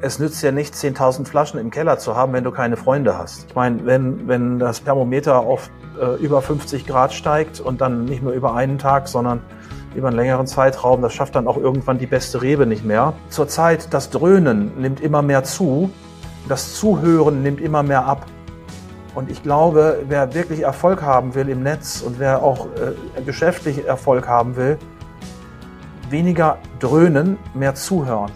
Es nützt ja nicht 10.000 Flaschen im Keller zu haben, wenn du keine Freunde hast. Ich meine, wenn, wenn das Thermometer auf äh, über 50 Grad steigt und dann nicht nur über einen Tag, sondern über einen längeren Zeitraum, das schafft dann auch irgendwann die beste Rebe nicht mehr. Zurzeit, das Dröhnen nimmt immer mehr zu, das Zuhören nimmt immer mehr ab. Und ich glaube, wer wirklich Erfolg haben will im Netz und wer auch äh, geschäftlich Erfolg haben will, weniger dröhnen, mehr zuhören.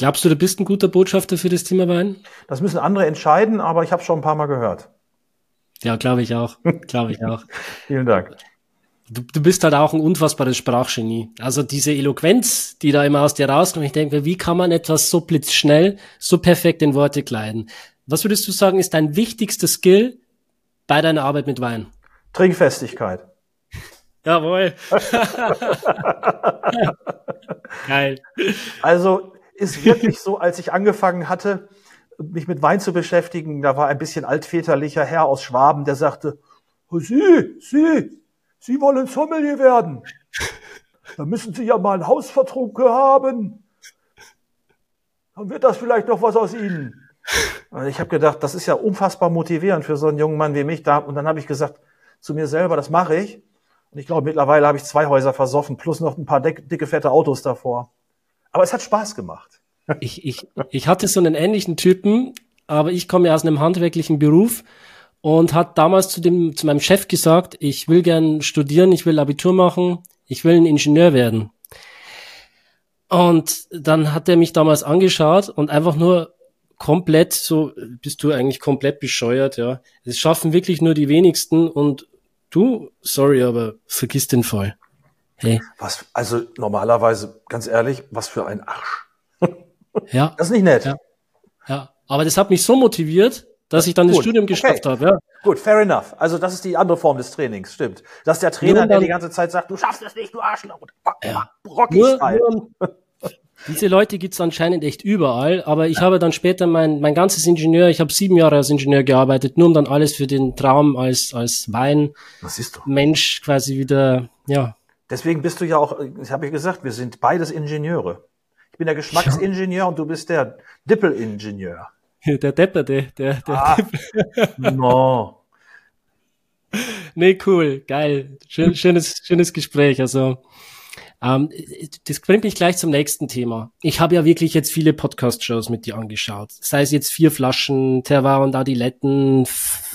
Glaubst du, du bist ein guter Botschafter für das Thema Wein? Das müssen andere entscheiden, aber ich habe schon ein paar Mal gehört. Ja, glaube ich auch. glaube ich auch. Vielen Dank. Du, du bist halt auch ein unfassbares Sprachgenie. Also diese Eloquenz, die da immer aus dir rauskommt, ich denke, wie kann man etwas so blitzschnell, so perfekt in Worte kleiden? Was würdest du sagen, ist dein wichtigster Skill bei deiner Arbeit mit Wein? Trinkfestigkeit. Jawohl. Geil. Also ist wirklich so, als ich angefangen hatte, mich mit Wein zu beschäftigen, da war ein bisschen altväterlicher Herr aus Schwaben, der sagte, oh, Sie, Sie, Sie wollen Sommelier werden. Da müssen Sie ja mal einen Hausvertrug haben. Dann wird das vielleicht noch was aus Ihnen. Ich habe gedacht, das ist ja unfassbar motivierend für so einen jungen Mann wie mich. Da, und dann habe ich gesagt zu mir selber, das mache ich. Und ich glaube, mittlerweile habe ich zwei Häuser versoffen, plus noch ein paar dicke fette Autos davor. Aber es hat Spaß gemacht. Ich, ich, ich hatte so einen ähnlichen Typen, aber ich komme ja aus einem handwerklichen Beruf und hat damals zu dem, zu meinem Chef gesagt, ich will gern studieren, ich will Abitur machen, ich will ein Ingenieur werden. Und dann hat er mich damals angeschaut und einfach nur komplett so, bist du eigentlich komplett bescheuert, ja. Es schaffen wirklich nur die wenigsten und du, sorry, aber vergiss den Fall. Hey. Was, also normalerweise, ganz ehrlich, was für ein Arsch. ja. Das ist nicht nett. Ja. ja. Aber das hat mich so motiviert, dass ich dann Gut. das Studium geschafft okay. habe. Ja. Gut, fair enough. Also das ist die andere Form des Trainings, stimmt. Dass der Trainer, der die ganze Zeit sagt, du schaffst es nicht, du Arschloch. Ja. Rocky nur, nur, diese Leute gibt's anscheinend echt überall, aber ich ja. habe dann später mein, mein ganzes Ingenieur, ich habe sieben Jahre als Ingenieur gearbeitet, nur um dann alles für den Traum als, als Wein Mensch quasi wieder, ja, Deswegen bist du ja auch, ich habe ja gesagt, wir sind beides Ingenieure. Ich bin der Geschmacksingenieur und du bist der Dippelingenieur. Der Depper, der, der, der ah, Depper. No. Nee, cool, geil. Schön, schönes, schönes Gespräch. Also, ähm, das bringt mich gleich zum nächsten Thema. Ich habe ja wirklich jetzt viele Podcast-Shows mit dir angeschaut. Sei es jetzt vier Flaschen Terroir und Adiletten,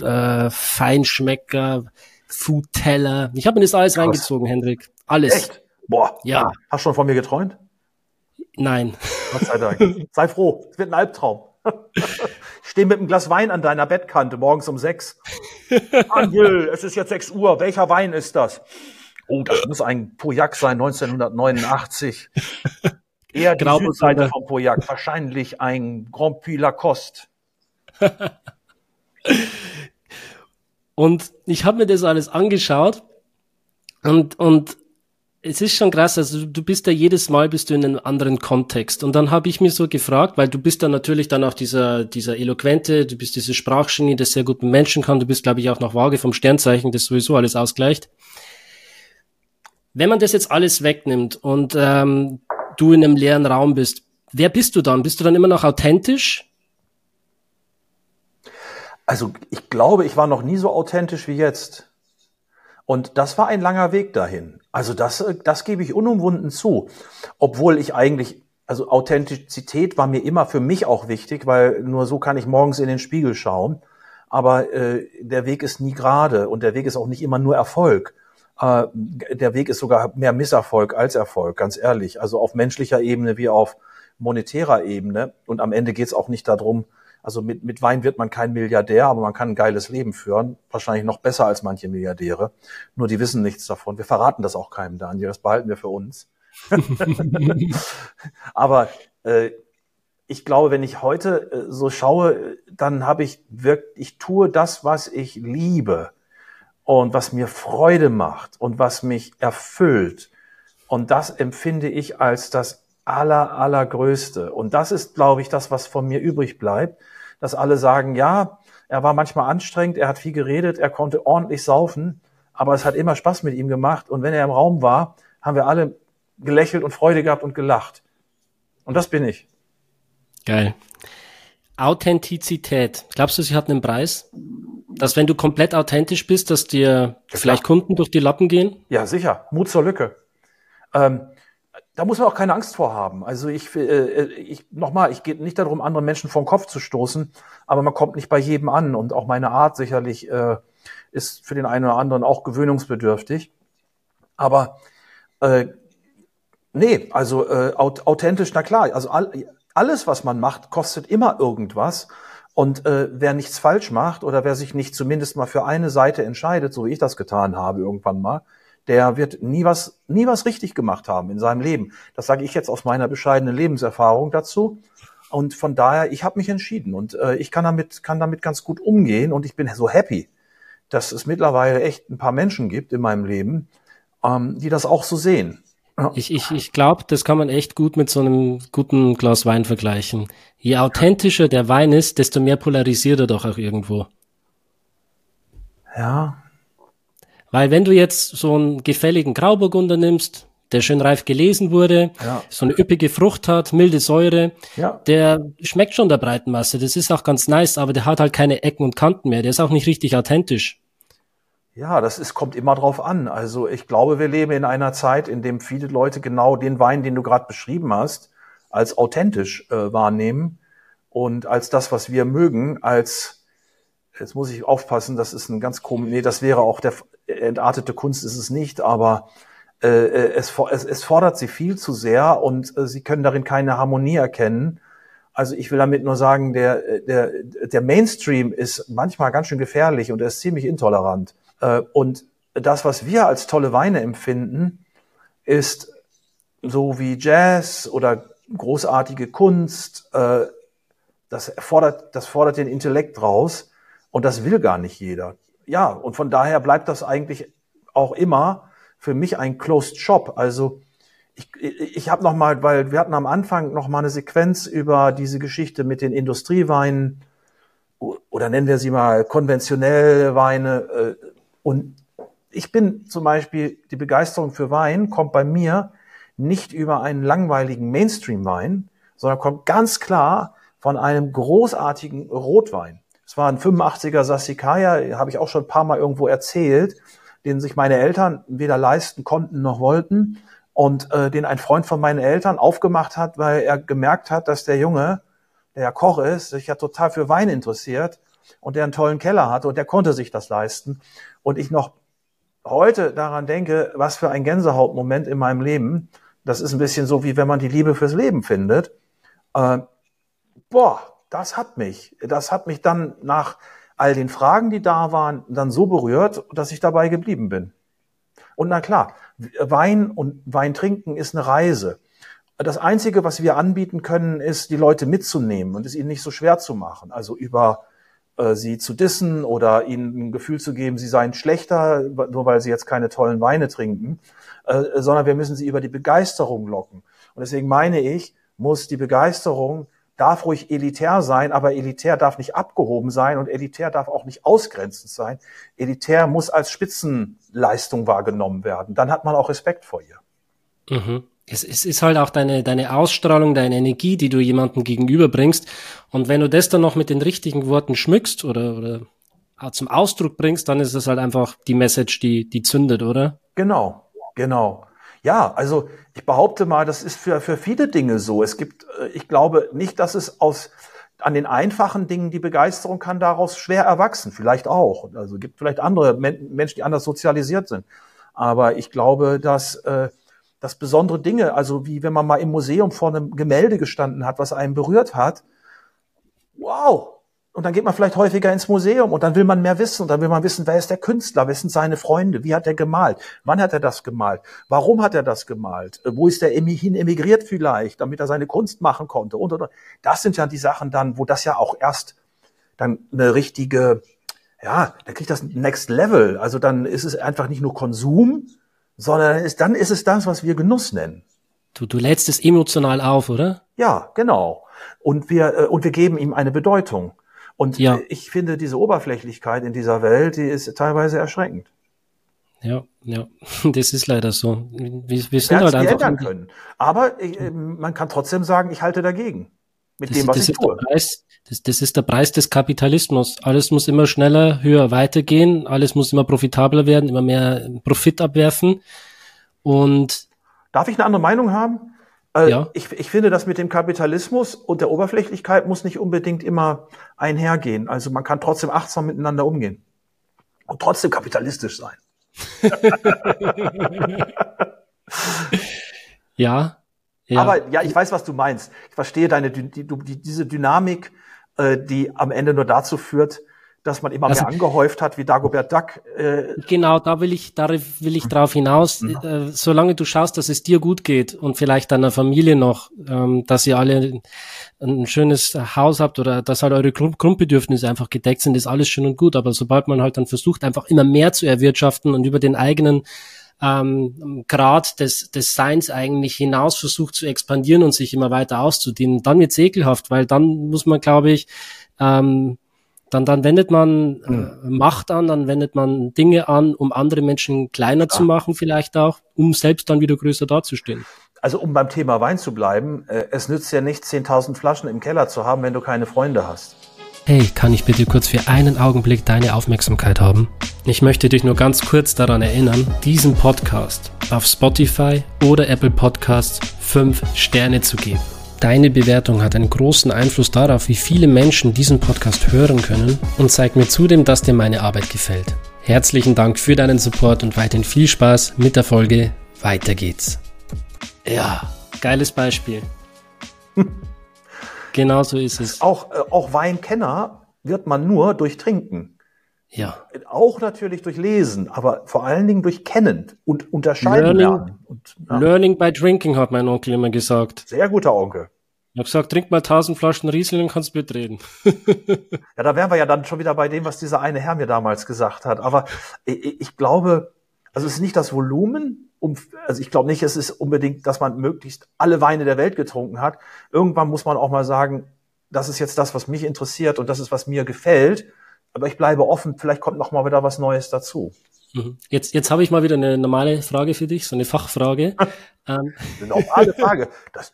äh, Feinschmecker, Food Teller. Ich habe mir das alles Krass. reingezogen, Hendrik. Alles. Echt? Boah. Ja. Hast du schon von mir geträumt? Nein. Gott sei Dank. Sei froh. Es wird ein Albtraum. Ich stehe mit einem Glas Wein an deiner Bettkante morgens um sechs. Angel, es ist jetzt sechs Uhr. Welcher Wein ist das? Oh, das muss ein Pauillac sein, 1989. Eher die Südseite vom Pauillac. Wahrscheinlich ein Grand Puy Lacoste. und ich habe mir das alles angeschaut und, und es ist schon krass, also du bist ja jedes Mal bist du in einem anderen Kontext. Und dann habe ich mir so gefragt, weil du bist dann natürlich dann auch dieser, dieser Eloquente, du bist dieses Sprachgenie, das sehr gut mit Menschen kann, du bist, glaube ich, auch noch vage vom Sternzeichen, das sowieso alles ausgleicht. Wenn man das jetzt alles wegnimmt und ähm, du in einem leeren Raum bist, wer bist du dann? Bist du dann immer noch authentisch? Also ich glaube, ich war noch nie so authentisch wie jetzt. Und das war ein langer Weg dahin. Also das, äh, das gebe ich unumwunden zu. Obwohl ich eigentlich, also Authentizität war mir immer für mich auch wichtig, weil nur so kann ich morgens in den Spiegel schauen. Aber äh, der Weg ist nie gerade und der Weg ist auch nicht immer nur Erfolg. Äh, der Weg ist sogar mehr Misserfolg als Erfolg, ganz ehrlich. Also auf menschlicher Ebene wie auf monetärer Ebene. Und am Ende geht es auch nicht darum, also mit, mit Wein wird man kein Milliardär, aber man kann ein geiles Leben führen. Wahrscheinlich noch besser als manche Milliardäre. Nur die wissen nichts davon. Wir verraten das auch keinem, Daniel. Das behalten wir für uns. aber äh, ich glaube, wenn ich heute äh, so schaue, dann habe ich wirklich, ich tue das, was ich liebe und was mir Freude macht und was mich erfüllt. Und das empfinde ich als das aller, allergrößte. Und das ist, glaube ich, das, was von mir übrig bleibt dass alle sagen, ja, er war manchmal anstrengend, er hat viel geredet, er konnte ordentlich saufen, aber es hat immer Spaß mit ihm gemacht. Und wenn er im Raum war, haben wir alle gelächelt und Freude gehabt und gelacht. Und das bin ich. Geil. Authentizität. Glaubst du, sie hat einen Preis? Dass wenn du komplett authentisch bist, dass dir ja, vielleicht Kunden durch die Lappen gehen? Ja, sicher. Mut zur Lücke. Ähm, da muss man auch keine Angst vor haben. Also ich, äh, ich nochmal, ich gehe nicht darum, andere Menschen vom Kopf zu stoßen, aber man kommt nicht bei jedem an und auch meine Art sicherlich äh, ist für den einen oder anderen auch gewöhnungsbedürftig. Aber äh, nee, also äh, authentisch, na klar, also all, alles, was man macht, kostet immer irgendwas. Und äh, wer nichts falsch macht oder wer sich nicht zumindest mal für eine Seite entscheidet, so wie ich das getan habe irgendwann mal, der wird nie was, nie was richtig gemacht haben in seinem Leben. Das sage ich jetzt aus meiner bescheidenen Lebenserfahrung dazu. Und von daher, ich habe mich entschieden und äh, ich kann damit, kann damit ganz gut umgehen und ich bin so happy, dass es mittlerweile echt ein paar Menschen gibt in meinem Leben, ähm, die das auch so sehen. Ich, ich, ich glaube, das kann man echt gut mit so einem guten Glas Wein vergleichen. Je authentischer der Wein ist, desto mehr polarisiert er doch auch irgendwo. Ja. Weil wenn du jetzt so einen gefälligen Grauburgunder nimmst, der schön reif gelesen wurde, ja. so eine üppige Frucht hat, milde Säure, ja. der schmeckt schon der breiten Masse. Das ist auch ganz nice, aber der hat halt keine Ecken und Kanten mehr. Der ist auch nicht richtig authentisch. Ja, das ist, kommt immer drauf an. Also ich glaube, wir leben in einer Zeit, in dem viele Leute genau den Wein, den du gerade beschrieben hast, als authentisch äh, wahrnehmen und als das, was wir mögen, als jetzt muss ich aufpassen, das ist ein ganz komisch, nee, das wäre auch der entartete Kunst ist es nicht, aber äh, äh es, es, es fordert sie viel zu sehr und äh, sie können darin keine Harmonie erkennen. Also ich will damit nur sagen, der, der, der Mainstream ist manchmal ganz schön gefährlich und er ist ziemlich intolerant. Äh, und das, was wir als tolle Weine empfinden, ist so wie Jazz oder großartige Kunst. Äh, das fordert, das fordert den Intellekt raus und das will gar nicht jeder. Ja, und von daher bleibt das eigentlich auch immer für mich ein Closed Shop. Also ich, ich habe noch mal, weil wir hatten am Anfang noch mal eine Sequenz über diese Geschichte mit den Industrieweinen oder nennen wir sie mal konventionelle Weine. Äh, und ich bin zum Beispiel, die Begeisterung für Wein kommt bei mir nicht über einen langweiligen Mainstream-Wein, sondern kommt ganz klar von einem großartigen Rotwein. Es war ein 85er Sassicaia, habe ich auch schon ein paar Mal irgendwo erzählt, den sich meine Eltern weder leisten konnten noch wollten und äh, den ein Freund von meinen Eltern aufgemacht hat, weil er gemerkt hat, dass der Junge, der ja Koch ist, sich ja total für Wein interessiert und der einen tollen Keller hatte und der konnte sich das leisten. Und ich noch heute daran denke, was für ein Gänsehautmoment in meinem Leben. Das ist ein bisschen so, wie wenn man die Liebe fürs Leben findet. Äh, boah, das hat mich. Das hat mich dann nach all den Fragen, die da waren, dann so berührt, dass ich dabei geblieben bin. Und na klar, Wein und Wein trinken ist eine Reise. Das Einzige, was wir anbieten können, ist, die Leute mitzunehmen und es ihnen nicht so schwer zu machen. Also über äh, sie zu dissen oder ihnen ein Gefühl zu geben, sie seien schlechter, nur weil sie jetzt keine tollen Weine trinken, äh, sondern wir müssen sie über die Begeisterung locken. Und deswegen meine ich, muss die Begeisterung darf ruhig elitär sein, aber elitär darf nicht abgehoben sein und elitär darf auch nicht ausgrenzend sein. Elitär muss als Spitzenleistung wahrgenommen werden. Dann hat man auch Respekt vor ihr. Mhm es, es ist halt auch deine, deine Ausstrahlung, deine Energie, die du jemandem gegenüberbringst. Und wenn du das dann noch mit den richtigen Worten schmückst oder, oder zum Ausdruck bringst, dann ist das halt einfach die Message, die, die zündet, oder? Genau, genau. Ja, also ich behaupte mal, das ist für, für viele Dinge so. Es gibt, äh, ich glaube nicht, dass es aus, an den einfachen Dingen die Begeisterung kann daraus schwer erwachsen. Vielleicht auch. Also gibt vielleicht andere Menschen, die anders sozialisiert sind. Aber ich glaube, dass, äh, dass besondere Dinge, also wie wenn man mal im Museum vor einem Gemälde gestanden hat, was einen berührt hat, wow. Und dann geht man vielleicht häufiger ins Museum und dann will man mehr wissen und dann will man wissen, wer ist der Künstler, wer sind seine Freunde, wie hat er gemalt, wann hat er das gemalt, warum hat er das gemalt, äh, wo ist er hin emigriert vielleicht, damit er seine Kunst machen konnte und, und, Das sind ja die Sachen dann, wo das ja auch erst dann eine richtige, ja, da kriegt das Next Level. Also dann ist es einfach nicht nur Konsum, sondern ist, dann ist es das, was wir Genuss nennen. Du, du lädst es emotional auf, oder? Ja, genau. Und wir, äh, und wir geben ihm eine Bedeutung. Und ja. ich finde, diese Oberflächlichkeit in dieser Welt, die ist teilweise erschreckend. ja, ja. Das ist leider so. Wir, wir sind halt einfach. ändern können. Aber äh, man kann trotzdem sagen, ich halte dagegen. Mit das, dem, was ich tue. Preis, das, das ist der Preis des Kapitalismus. Alles muss immer schneller, höher weitergehen. Alles muss immer profitabler werden, immer mehr Profit abwerfen. Und Darf ich eine andere Meinung haben? Äh, ja. ich, ich finde, das mit dem Kapitalismus und der Oberflächlichkeit muss nicht unbedingt immer einhergehen. Also man kann trotzdem achtsam miteinander umgehen und trotzdem kapitalistisch sein. ja, ja. Aber ja, ich weiß, was du meinst. Ich verstehe deine die, die, diese Dynamik, äh, die am Ende nur dazu führt, dass man immer also, mehr angehäuft hat, wie Dagobert Duck. Äh genau, da will ich, da will ich drauf hinaus. Mhm. Äh, solange du schaust, dass es dir gut geht und vielleicht deiner Familie noch, ähm, dass ihr alle ein schönes Haus habt oder dass halt eure Grundbedürfnisse einfach gedeckt sind, ist alles schön und gut. Aber sobald man halt dann versucht, einfach immer mehr zu erwirtschaften und über den eigenen ähm, Grad des, des Seins eigentlich hinaus versucht zu expandieren und sich immer weiter auszudehnen, dann wird's ekelhaft, weil dann muss man, glaube ich, ähm, dann, dann wendet man äh, hm. Macht an, dann wendet man Dinge an, um andere Menschen kleiner zu machen, vielleicht auch, um selbst dann wieder größer dazustehen. Also um beim Thema Wein zu bleiben, äh, es nützt ja nicht 10.000 Flaschen im Keller zu haben, wenn du keine Freunde hast. Hey, kann ich bitte kurz für einen Augenblick deine Aufmerksamkeit haben? Ich möchte dich nur ganz kurz daran erinnern, diesen Podcast auf Spotify oder Apple Podcasts 5 Sterne zu geben. Deine Bewertung hat einen großen Einfluss darauf, wie viele Menschen diesen Podcast hören können und zeigt mir zudem, dass dir meine Arbeit gefällt. Herzlichen Dank für deinen Support und weiterhin viel Spaß mit der Folge. Weiter geht's. Ja, geiles Beispiel. genau so ist es. Auch, äh, auch Weinkenner wird man nur durch Trinken. Ja. Auch natürlich durch Lesen, aber vor allen Dingen durch Kennen und Unterscheiden Learning, lernen. Und, ja. Learning by drinking, hat mein Onkel immer gesagt. Sehr guter Onkel. Ich habe gesagt, trink mal tausend Flaschen Riesling und kannst mitreden. ja, da wären wir ja dann schon wieder bei dem, was dieser eine Herr mir damals gesagt hat. Aber ich, ich glaube, also es ist nicht das Volumen, um, also ich glaube nicht, es ist unbedingt, dass man möglichst alle Weine der Welt getrunken hat. Irgendwann muss man auch mal sagen, das ist jetzt das, was mich interessiert und das ist, was mir gefällt. Aber ich bleibe offen, vielleicht kommt noch mal wieder was Neues dazu. Mhm. Jetzt, jetzt habe ich mal wieder eine normale Frage für dich, so eine Fachfrage. ähm. Eine normale Frage. Das,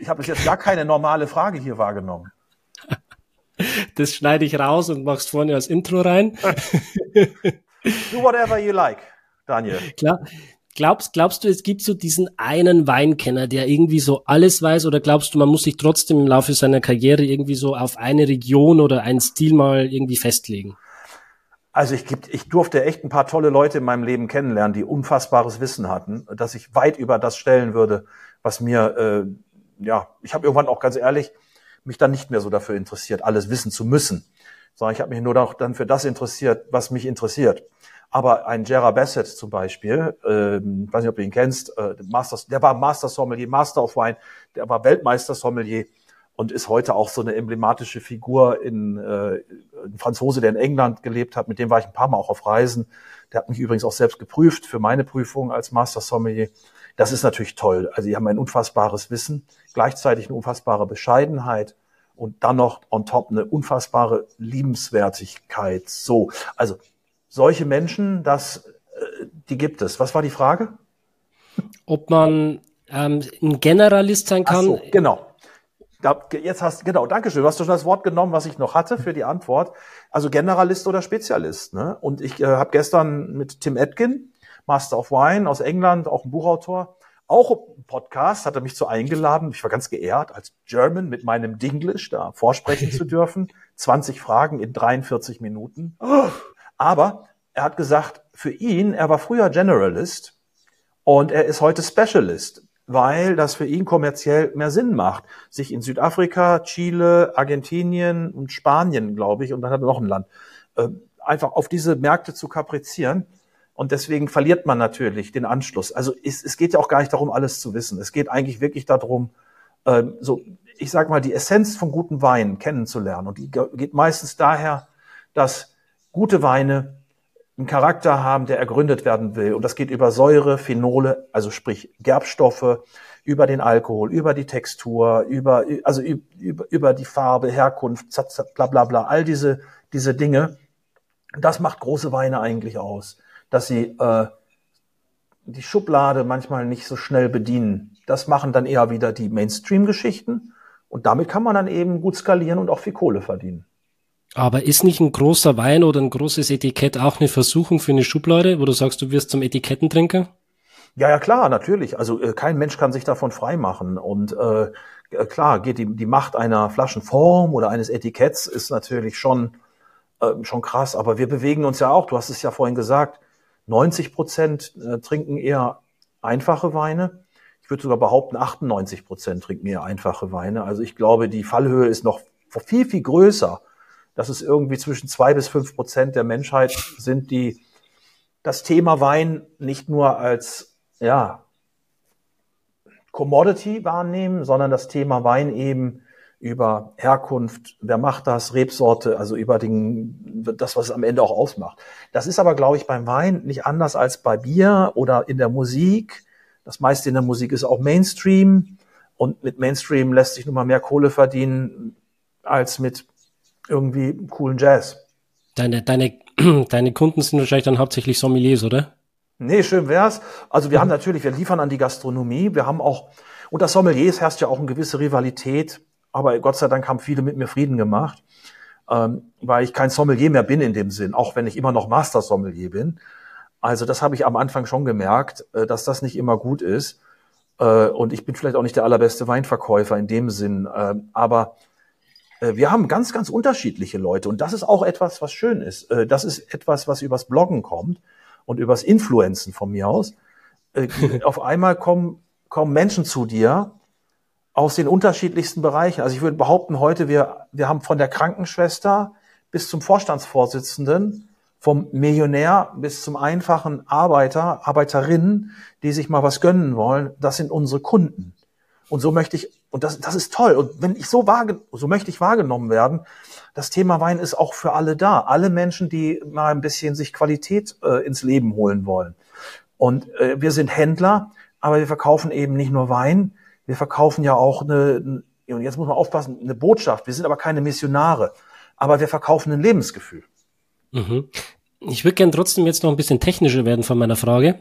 ich habe bis jetzt gar keine normale Frage hier wahrgenommen. Das schneide ich raus und machst vorne als Intro rein. Do whatever you like, Daniel. Klar. Glaubst, glaubst du, es gibt so diesen einen Weinkenner, der irgendwie so alles weiß, oder glaubst du, man muss sich trotzdem im Laufe seiner Karriere irgendwie so auf eine Region oder einen Stil mal irgendwie festlegen? Also ich, ich durfte echt ein paar tolle Leute in meinem Leben kennenlernen, die unfassbares Wissen hatten, dass ich weit über das stellen würde, was mir, äh, ja, ich habe irgendwann auch ganz ehrlich mich dann nicht mehr so dafür interessiert, alles wissen zu müssen, sondern ich habe mich nur noch dann für das interessiert, was mich interessiert. Aber ein Gerard Bassett zum Beispiel, ähm, weiß nicht, ob du ihn kennst, äh, Masters, der war Master Sommelier, Master of Wine, der war Weltmeister Sommelier und ist heute auch so eine emblematische Figur in äh, ein Franzose, der in England gelebt hat. Mit dem war ich ein paar Mal auch auf Reisen. Der hat mich übrigens auch selbst geprüft für meine Prüfung als Master Sommelier. Das ist natürlich toll. Also die haben ein unfassbares Wissen, gleichzeitig eine unfassbare Bescheidenheit und dann noch on top eine unfassbare Liebenswertigkeit. So, also solche Menschen, das, äh, die gibt es. Was war die Frage? Ob man ähm, ein Generalist sein kann. So, genau. Da, jetzt hast genau, Dankeschön. Du hast schon das Wort genommen, was ich noch hatte für die Antwort. Also Generalist oder Spezialist. Ne? Und ich äh, habe gestern mit Tim Atkin, Master of Wine aus England, auch ein Buchautor, auch ein Podcast, hat er mich zu eingeladen. Ich war ganz geehrt, als German mit meinem Dinglish da vorsprechen zu dürfen. 20 Fragen in 43 Minuten. Aber er hat gesagt, für ihn, er war früher Generalist und er ist heute Specialist, weil das für ihn kommerziell mehr Sinn macht, sich in Südafrika, Chile, Argentinien und Spanien, glaube ich, und dann hat er noch ein Land, äh, einfach auf diese Märkte zu kaprizieren. Und deswegen verliert man natürlich den Anschluss. Also es, es geht ja auch gar nicht darum, alles zu wissen. Es geht eigentlich wirklich darum, äh, so, ich sag mal, die Essenz von guten Weinen kennenzulernen. Und die geht meistens daher, dass gute Weine einen Charakter haben, der ergründet werden will. Und das geht über Säure, Phenole, also sprich Gerbstoffe, über den Alkohol, über die Textur, über, also über, über die Farbe, Herkunft, bla bla bla, all diese, diese Dinge. Das macht große Weine eigentlich aus, dass sie äh, die Schublade manchmal nicht so schnell bedienen. Das machen dann eher wieder die Mainstream-Geschichten. Und damit kann man dann eben gut skalieren und auch viel Kohle verdienen. Aber ist nicht ein großer Wein oder ein großes Etikett auch eine Versuchung für eine Schublade, wo du sagst, du wirst zum Etikettentrinker? Ja, ja, klar, natürlich. Also äh, kein Mensch kann sich davon freimachen. Und äh, äh, klar, geht die, die Macht einer Flaschenform oder eines Etiketts ist natürlich schon, äh, schon krass. Aber wir bewegen uns ja auch, du hast es ja vorhin gesagt, 90 Prozent äh, trinken eher einfache Weine. Ich würde sogar behaupten, 98 Prozent trinken eher einfache Weine. Also ich glaube, die Fallhöhe ist noch viel, viel größer dass es irgendwie zwischen zwei bis fünf Prozent der Menschheit sind, die das Thema Wein nicht nur als, ja, Commodity wahrnehmen, sondern das Thema Wein eben über Herkunft, wer macht das, Rebsorte, also über den, das, was es am Ende auch ausmacht. Das ist aber, glaube ich, beim Wein nicht anders als bei Bier oder in der Musik. Das meiste in der Musik ist auch Mainstream und mit Mainstream lässt sich nun mal mehr Kohle verdienen als mit irgendwie coolen Jazz. Deine, deine, deine Kunden sind wahrscheinlich dann hauptsächlich Sommeliers, oder? Nee, schön wär's. Also wir mhm. haben natürlich, wir liefern an die Gastronomie, wir haben auch, unter Sommeliers herrscht ja auch eine gewisse Rivalität, aber Gott sei Dank haben viele mit mir Frieden gemacht, ähm, weil ich kein Sommelier mehr bin in dem Sinn, auch wenn ich immer noch Master Sommelier bin. Also das habe ich am Anfang schon gemerkt, äh, dass das nicht immer gut ist. Äh, und ich bin vielleicht auch nicht der allerbeste Weinverkäufer in dem Sinn, äh, aber wir haben ganz, ganz unterschiedliche Leute und das ist auch etwas, was schön ist. Äh, das ist etwas, was übers Bloggen kommt und übers Influenzen von mir aus. Äh, auf einmal kommen, kommen Menschen zu dir aus den unterschiedlichsten Bereichen. Also ich würde behaupten, heute wir, wir haben von der Krankenschwester bis zum Vorstandsvorsitzenden, vom Millionär bis zum einfachen Arbeiter, Arbeiterinnen, die sich mal was gönnen wollen, das sind unsere Kunden. Und so möchte ich, und das, das ist toll. Und wenn ich so wahrge so möchte ich wahrgenommen werden, das Thema Wein ist auch für alle da. Alle Menschen, die mal ein bisschen sich Qualität äh, ins Leben holen wollen. Und äh, wir sind Händler, aber wir verkaufen eben nicht nur Wein, wir verkaufen ja auch eine, und jetzt muss man aufpassen, eine Botschaft. Wir sind aber keine Missionare, aber wir verkaufen ein Lebensgefühl. Mhm. Ich würde gern trotzdem jetzt noch ein bisschen technischer werden von meiner Frage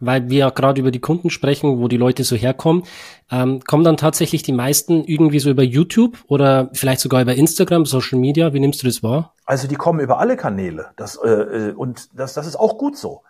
weil wir ja gerade über die Kunden sprechen, wo die Leute so herkommen, ähm, kommen dann tatsächlich die meisten irgendwie so über YouTube oder vielleicht sogar über Instagram, Social Media. Wie nimmst du das wahr? Also die kommen über alle Kanäle. Das, äh, äh und das, das ist auch gut so.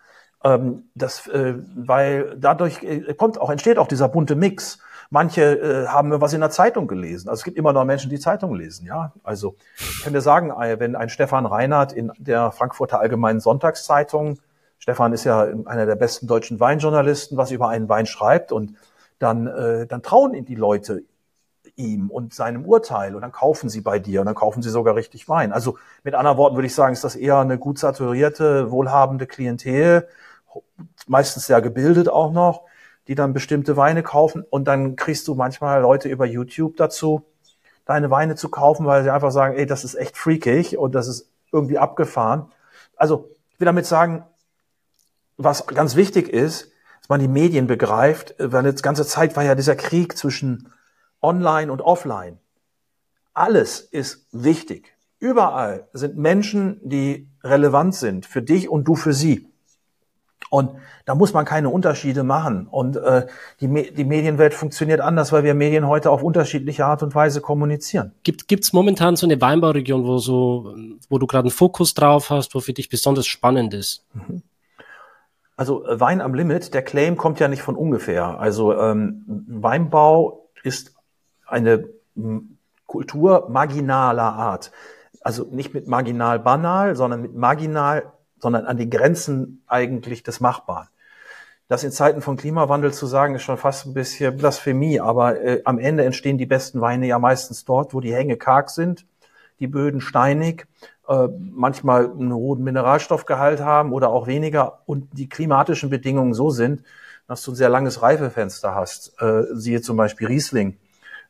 Ähm, das, äh, weil dadurch äh, kommt auch, entsteht auch dieser bunte Mix. Manche äh, haben was in der Zeitung gelesen. Also es gibt immer noch Menschen, die Zeitung lesen, ja. Also ich kann dir sagen, äh, wenn ein Stefan Reinhardt in der Frankfurter Allgemeinen Sonntagszeitung Stefan ist ja einer der besten deutschen Weinjournalisten, was über einen Wein schreibt und dann, äh, dann trauen ihn die Leute ihm und seinem Urteil und dann kaufen sie bei dir und dann kaufen sie sogar richtig Wein. Also mit anderen Worten würde ich sagen, ist das eher eine gut saturierte, wohlhabende Klientel, meistens sehr gebildet auch noch, die dann bestimmte Weine kaufen und dann kriegst du manchmal Leute über YouTube dazu, deine Weine zu kaufen, weil sie einfach sagen, ey, das ist echt freakig und das ist irgendwie abgefahren. Also ich will damit sagen, was ganz wichtig ist, dass man die Medien begreift, weil jetzt ganze Zeit war ja dieser Krieg zwischen Online und Offline. Alles ist wichtig. Überall sind Menschen, die relevant sind für dich und du für sie. Und da muss man keine Unterschiede machen. Und äh, die, Me die Medienwelt funktioniert anders, weil wir Medien heute auf unterschiedliche Art und Weise kommunizieren. Gibt es momentan so eine Weinbauregion, wo so, wo du gerade einen Fokus drauf hast, wo für dich besonders spannend ist? Mhm. Also äh, Wein am Limit, der Claim kommt ja nicht von ungefähr. Also ähm, Weinbau ist eine Kultur marginaler Art. Also nicht mit marginal banal, sondern mit marginal, sondern an die Grenzen eigentlich des Machbaren. Das in Zeiten von Klimawandel zu sagen, ist schon fast ein bisschen Blasphemie, aber äh, am Ende entstehen die besten Weine ja meistens dort, wo die Hänge karg sind, die Böden steinig äh, manchmal einen hohen Mineralstoffgehalt haben oder auch weniger und die klimatischen Bedingungen so sind, dass du ein sehr langes Reifefenster hast. Äh, siehe zum Beispiel Riesling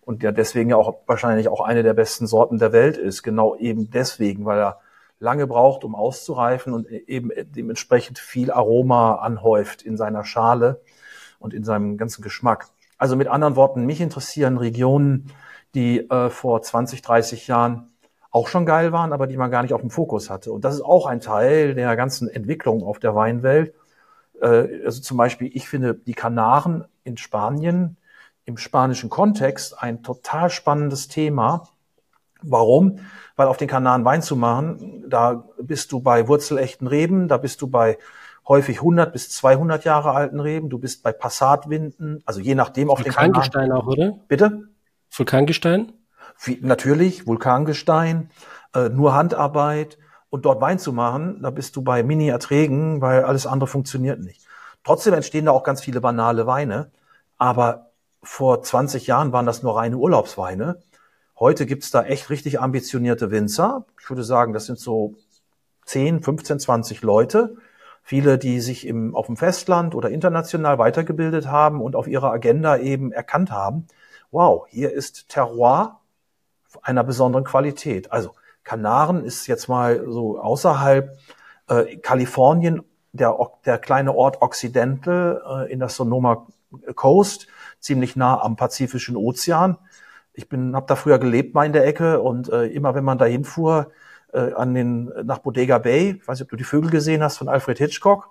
und der deswegen ja auch wahrscheinlich auch eine der besten Sorten der Welt ist. Genau eben deswegen, weil er lange braucht, um auszureifen und eben dementsprechend viel Aroma anhäuft in seiner Schale und in seinem ganzen Geschmack. Also mit anderen Worten, mich interessieren Regionen, die äh, vor 20, 30 Jahren auch schon geil waren, aber die man gar nicht auf dem Fokus hatte. Und das ist auch ein Teil der ganzen Entwicklung auf der Weinwelt. Äh, also zum Beispiel, ich finde die Kanaren in Spanien im spanischen Kontext ein total spannendes Thema. Warum? Weil auf den Kanaren Wein zu machen, da bist du bei wurzelechten Reben, da bist du bei häufig 100 bis 200 Jahre alten Reben, du bist bei Passatwinden, also je nachdem auf den Kanaren. Vulkangestein auch, oder? Bitte? Vulkangestein? Wie, natürlich, Vulkangestein, äh, nur Handarbeit und dort Wein zu machen, da bist du bei Mini-Erträgen, weil alles andere funktioniert nicht. Trotzdem entstehen da auch ganz viele banale Weine, aber vor 20 Jahren waren das nur reine Urlaubsweine. Heute gibt's da echt richtig ambitionierte Winzer. Ich würde sagen, das sind so 10, 15, 20 Leute. Viele, die sich im, auf dem Festland oder international weitergebildet haben und auf ihrer Agenda eben erkannt haben, wow, hier ist Terroir einer besonderen Qualität. Also Kanaren ist jetzt mal so außerhalb äh, Kalifornien, der, der kleine Ort Occidental äh, in der Sonoma Coast, ziemlich nah am Pazifischen Ozean. Ich bin, habe da früher gelebt, mal in der Ecke und äh, immer wenn man dahin fuhr, äh, an den nach Bodega Bay, ich weiß nicht, ob du die Vögel gesehen hast von Alfred Hitchcock,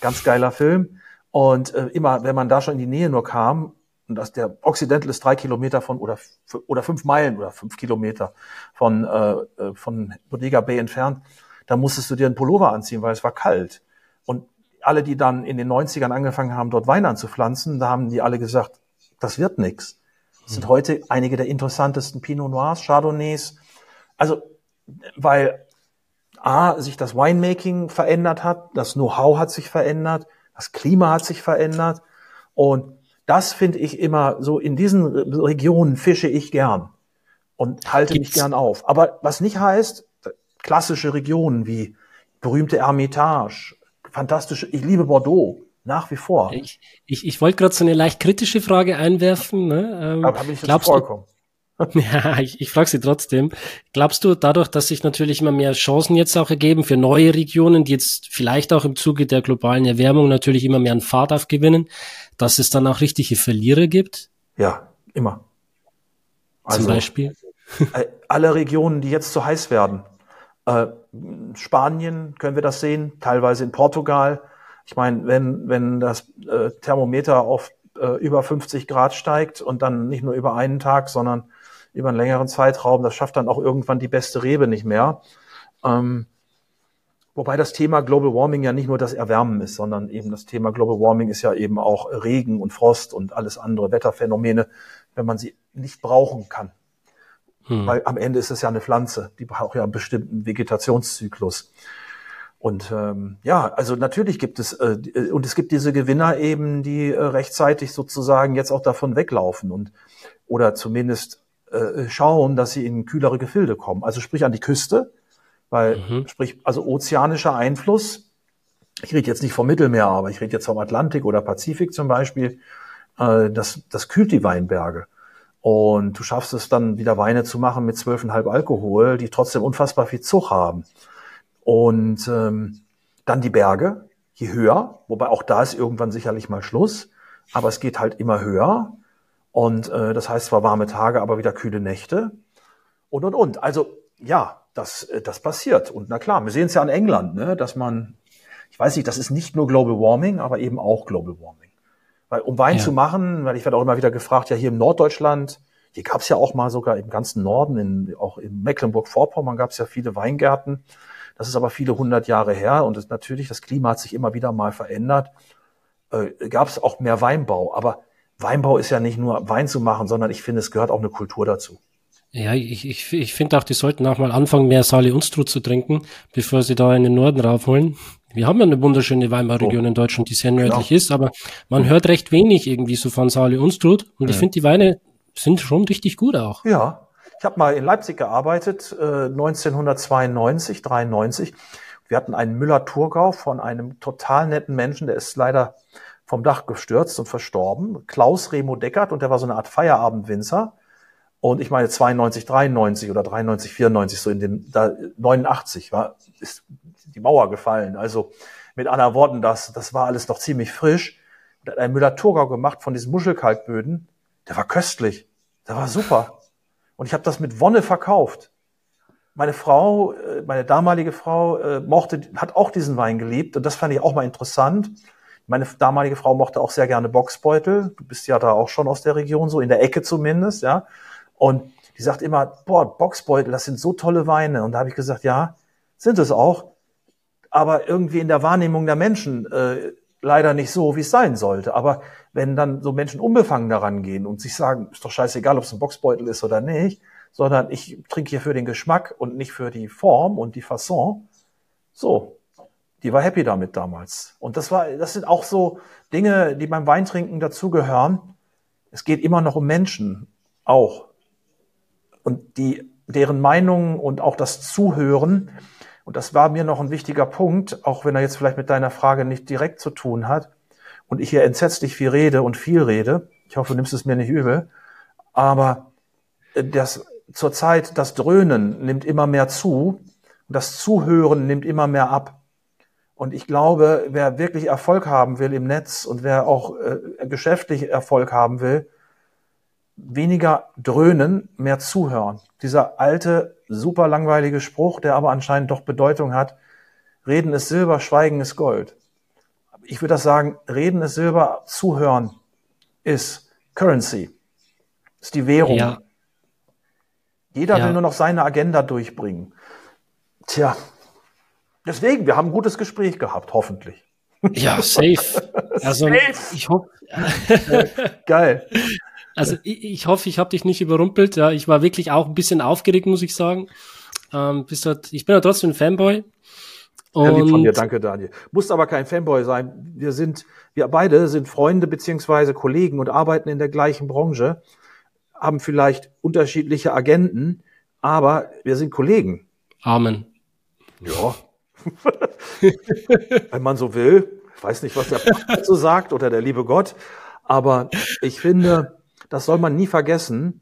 ganz geiler Film. Und äh, immer, wenn man da schon in die Nähe nur kam, und dass der Occidental ist drei Kilometer von oder oder fünf Meilen oder fünf Kilometer von äh, äh, von Bodega Bay entfernt, da musstest du dir einen Pullover anziehen, weil es war kalt. Und alle, die dann in den 90ern angefangen haben, dort Wein anzupflanzen, da haben die alle gesagt, das wird nix. Das sind mhm. heute einige der interessantesten Pinot Noirs, Chardonnays. Also, weil A, sich das Winemaking verändert hat, das Know-how hat sich verändert, das Klima hat sich verändert und das finde ich immer so, in diesen Regionen fische ich gern und halte Gibt's? mich gern auf. Aber was nicht heißt, klassische Regionen wie berühmte Hermitage, fantastische, ich liebe Bordeaux, nach wie vor. Ich, ich, ich wollte gerade so eine leicht kritische Frage einwerfen. Ne? Ähm, Aber ich glaubst vollkommen. Du, ja, ich, ich frage sie trotzdem. Glaubst du, dadurch, dass sich natürlich immer mehr Chancen jetzt auch ergeben für neue Regionen, die jetzt vielleicht auch im Zuge der globalen Erwärmung natürlich immer mehr an Fahrt aufgewinnen, dass es dann auch richtige Verlierer gibt? Ja, immer. Also, Zum Beispiel? Äh, alle Regionen, die jetzt zu heiß werden. Äh, Spanien können wir das sehen, teilweise in Portugal. Ich meine, wenn, wenn das äh, Thermometer auf äh, über 50 Grad steigt und dann nicht nur über einen Tag, sondern über einen längeren Zeitraum, das schafft dann auch irgendwann die beste Rebe nicht mehr. Ähm, Wobei das Thema Global Warming ja nicht nur das Erwärmen ist, sondern eben das Thema Global Warming ist ja eben auch Regen und Frost und alles andere Wetterphänomene, wenn man sie nicht brauchen kann. Hm. Weil am Ende ist es ja eine Pflanze, die braucht ja einen bestimmten Vegetationszyklus. Und ähm, ja, also natürlich gibt es äh, und es gibt diese Gewinner eben, die äh, rechtzeitig sozusagen jetzt auch davon weglaufen und oder zumindest äh, schauen, dass sie in kühlere Gefilde kommen. Also sprich an die Küste, weil, mhm. sprich, also ozeanischer Einfluss, ich rede jetzt nicht vom Mittelmeer, aber ich rede jetzt vom Atlantik oder Pazifik zum Beispiel, äh, das, das kühlt die Weinberge. Und du schaffst es dann wieder Weine zu machen mit 12,5 Alkohol, die trotzdem unfassbar viel Zug haben. Und ähm, dann die Berge, je höher, wobei auch da ist irgendwann sicherlich mal Schluss, aber es geht halt immer höher. Und äh, das heißt zwar warme Tage, aber wieder kühle Nächte. Und und und. Also ja, das, äh, das passiert. Und na klar, wir sehen es ja an England, ne, dass man, ich weiß nicht, das ist nicht nur Global Warming, aber eben auch Global Warming. Weil um Wein ja. zu machen, weil ich werde auch immer wieder gefragt, ja hier im Norddeutschland, hier gab es ja auch mal sogar im ganzen Norden, in, auch in Mecklenburg-Vorpommern gab es ja viele Weingärten. Das ist aber viele hundert Jahre her und das, natürlich, das Klima hat sich immer wieder mal verändert. Äh, gab es auch mehr Weinbau. Aber Weinbau ist ja nicht nur Wein zu machen, sondern ich finde, es gehört auch eine Kultur dazu. Ja, ich, ich, ich finde auch, die sollten auch mal anfangen, mehr Sali Unstrut zu trinken, bevor sie da in den Norden raufholen. Wir haben ja eine wunderschöne Weinbauregion oh. in Deutschland, die sehr nördlich genau. ist, aber man hört recht wenig irgendwie so von Sali Unstrut. Und mhm. ich finde, die Weine sind schon richtig gut auch. Ja, ich habe mal in Leipzig gearbeitet, äh, 1992, 93. Wir hatten einen Müller-Thurgau von einem total netten Menschen, der ist leider vom Dach gestürzt und verstorben. Klaus Remo Deckert und der war so eine Art Feierabendwinzer. Und ich meine 92, 93 oder 93, 94, so in den, da 89 war, ist die Mauer gefallen. Also mit anderen Worten, das, das war alles noch ziemlich frisch. Und hat ein Müller-Thurgau gemacht von diesen Muschelkalkböden. Der war köstlich. Der war super. Und ich habe das mit Wonne verkauft. Meine Frau, äh, meine damalige Frau, äh, mochte, hat auch diesen Wein geliebt und das fand ich auch mal interessant. Meine damalige Frau mochte auch sehr gerne Boxbeutel. Du bist ja da auch schon aus der Region, so in der Ecke zumindest, ja. Und die sagt immer, boah, Boxbeutel, das sind so tolle Weine. Und da habe ich gesagt, ja, sind es auch. Aber irgendwie in der Wahrnehmung der Menschen äh, leider nicht so, wie es sein sollte. Aber wenn dann so Menschen unbefangen daran gehen und sich sagen, ist doch scheißegal, ob es ein Boxbeutel ist oder nicht, sondern ich trinke hier für den Geschmack und nicht für die Form und die Fasson. So, die war happy damit damals. Und das war, das sind auch so Dinge, die beim Weintrinken dazugehören. Es geht immer noch um Menschen, auch. Und die, deren Meinungen und auch das Zuhören. Und das war mir noch ein wichtiger Punkt, auch wenn er jetzt vielleicht mit deiner Frage nicht direkt zu tun hat. Und ich hier entsetzlich viel rede und viel rede. Ich hoffe, du nimmst es mir nicht übel. Aber das zurzeit das Dröhnen nimmt immer mehr zu, das Zuhören nimmt immer mehr ab. Und ich glaube, wer wirklich Erfolg haben will im Netz und wer auch äh, geschäftlich Erfolg haben will, weniger dröhnen, mehr zuhören. Dieser alte, super langweilige Spruch, der aber anscheinend doch Bedeutung hat, Reden ist Silber, Schweigen ist Gold. Ich würde das sagen, Reden ist Silber, Zuhören ist Currency, ist die Währung. Ja. Jeder ja. will nur noch seine Agenda durchbringen. Tja, deswegen, wir haben ein gutes Gespräch gehabt, hoffentlich. Ja, safe. Also ich hoffe. Geil. Also ich, ich hoffe, ich habe dich nicht überrumpelt. Ja, ich war wirklich auch ein bisschen aufgeregt, muss ich sagen. Ähm, bist halt, ich bin ja trotzdem ein Fanboy. Und ja, lieb von dir, danke Daniel. Musst aber kein Fanboy sein. Wir sind, wir beide sind Freunde beziehungsweise Kollegen und arbeiten in der gleichen Branche haben vielleicht unterschiedliche Agenten, aber wir sind Kollegen. Amen. Ja. Wenn man so will. Ich weiß nicht, was der Papa so sagt oder der liebe Gott. Aber ich finde, das soll man nie vergessen.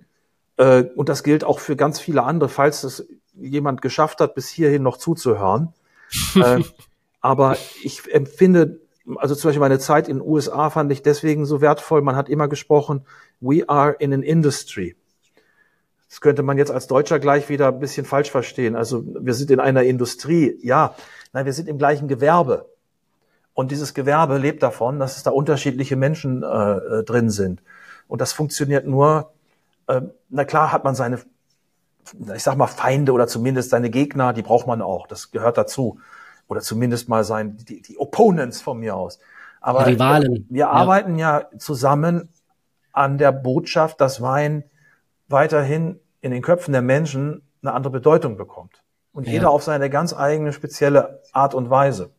Äh, und das gilt auch für ganz viele andere, falls es jemand geschafft hat, bis hierhin noch zuzuhören. Äh, aber ich empfinde also zum Beispiel meine Zeit in den USA fand ich deswegen so wertvoll. Man hat immer gesprochen, we are in an industry. Das könnte man jetzt als Deutscher gleich wieder ein bisschen falsch verstehen. Also wir sind in einer Industrie. Ja, nein, wir sind im gleichen Gewerbe. Und dieses Gewerbe lebt davon, dass es da unterschiedliche Menschen äh, äh drin sind. Und das funktioniert nur, äh, na klar hat man seine, ich sag mal, Feinde oder zumindest seine Gegner, die braucht man auch. Das gehört dazu oder zumindest mal sein, die, die Opponents von mir aus. Aber Rivalen. wir ja. arbeiten ja zusammen an der Botschaft, dass Wein weiterhin in den Köpfen der Menschen eine andere Bedeutung bekommt. Und ja. jeder auf seine ganz eigene spezielle Art und Weise.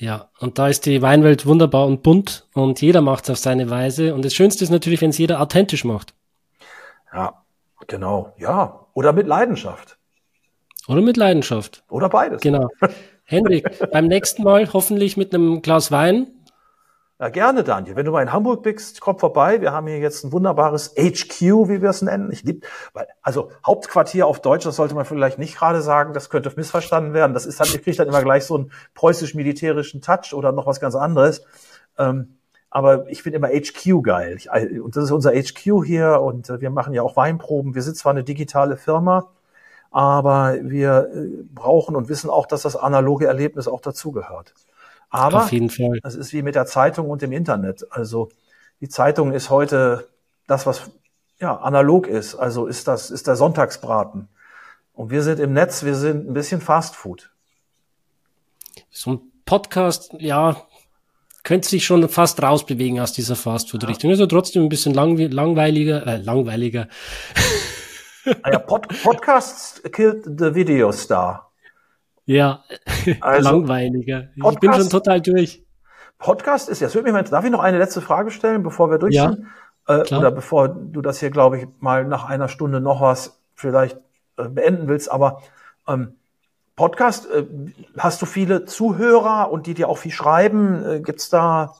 Ja, und da ist die Weinwelt wunderbar und bunt und jeder macht es auf seine Weise. Und das Schönste ist natürlich, wenn es jeder authentisch macht. Ja, genau. Ja, oder mit Leidenschaft. Oder mit Leidenschaft. Oder beides. Genau. Henrik, beim nächsten Mal hoffentlich mit einem Glas Wein. Ja, gerne, Daniel. Wenn du mal in Hamburg bist, komm vorbei. Wir haben hier jetzt ein wunderbares HQ, wie wir es nennen. Ich lieb, weil, also Hauptquartier auf Deutsch, das sollte man vielleicht nicht gerade sagen, das könnte missverstanden werden. Das ist halt, ihr kriegt dann immer gleich so einen preußisch-militärischen Touch oder noch was ganz anderes. Ähm, aber ich finde immer HQ geil. Ich, und das ist unser HQ hier und äh, wir machen ja auch Weinproben. Wir sind zwar eine digitale Firma, aber wir äh, brauchen und wissen auch, dass das analoge Erlebnis auch dazugehört. Aber Auf jeden Fall. das ist wie mit der Zeitung und dem Internet. Also die Zeitung ist heute das, was ja analog ist. Also ist das ist der Sonntagsbraten. Und wir sind im Netz, wir sind ein bisschen Fastfood. So ein Podcast, ja, könnte sich schon fast rausbewegen aus dieser Fastfood-Richtung. Ja. Also trotzdem ein bisschen lang, langweiliger, äh, langweiliger. Ah ja, Pod Podcasts killed the Video Star. Ja, also, langweiliger. Podcast, ich bin schon total durch. Podcast ist, jetzt würde mich mal, darf ich noch eine letzte Frage stellen, bevor wir durch ja, sind? Äh, oder bevor du das hier, glaube ich, mal nach einer Stunde noch was vielleicht äh, beenden willst. Aber ähm, Podcast, äh, hast du viele Zuhörer und die dir auch viel schreiben? Äh, gibt's da,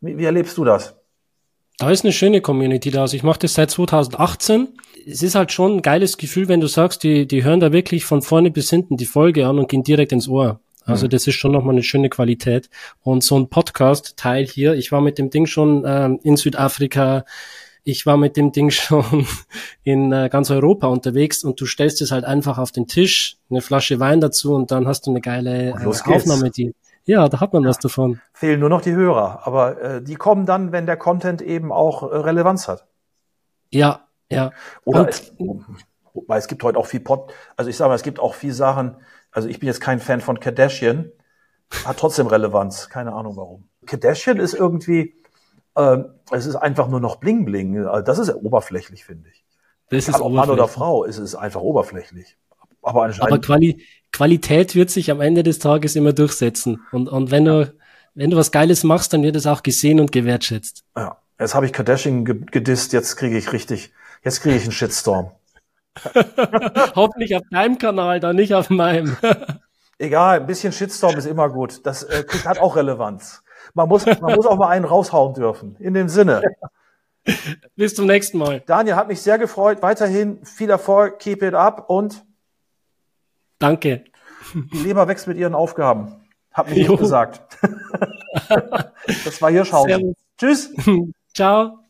wie, wie erlebst du das? Da ist eine schöne Community da. Also ich mache das seit 2018. Es ist halt schon ein geiles Gefühl, wenn du sagst, die, die hören da wirklich von vorne bis hinten die Folge an und gehen direkt ins Ohr. Also mhm. das ist schon nochmal eine schöne Qualität. Und so ein Podcast-Teil hier, ich war mit dem Ding schon ähm, in Südafrika, ich war mit dem Ding schon in äh, ganz Europa unterwegs und du stellst es halt einfach auf den Tisch, eine Flasche Wein dazu und dann hast du eine geile äh, Aufnahme, die Ja, da hat man was davon. Fehlen nur noch die Hörer, aber äh, die kommen dann, wenn der Content eben auch äh, Relevanz hat. Ja, ja. Oder es, weil es gibt heute auch viel Pod, also ich sage mal, es gibt auch viel Sachen, also ich bin jetzt kein Fan von Kardashian, hat trotzdem Relevanz, keine Ahnung warum. Kardashian ist irgendwie, ähm, es ist einfach nur noch Bling Bling, also das ist oberflächlich, finde ich. Das ist ob Mann oder Frau, ist es einfach oberflächlich. Aber anscheinend. Aber Quali Qualität wird sich am Ende des Tages immer durchsetzen. Und, und wenn du, wenn du was Geiles machst, dann wird es auch gesehen und gewertschätzt. Ja. Jetzt habe ich Kardashian gedisst, jetzt kriege ich richtig, jetzt kriege ich einen Shitstorm. Hoffentlich auf deinem Kanal, dann nicht auf meinem. Egal, ein bisschen Shitstorm ist immer gut. Das äh, hat auch Relevanz. Man muss, man muss auch mal einen raushauen dürfen. In dem Sinne. Bis zum nächsten Mal. Daniel, hat mich sehr gefreut. Weiterhin viel Erfolg, keep it up und Danke. Die Leber wächst mit ihren Aufgaben. Hab mir gesagt. das war Hirschhausen. Servus. Tschüss. Ciao.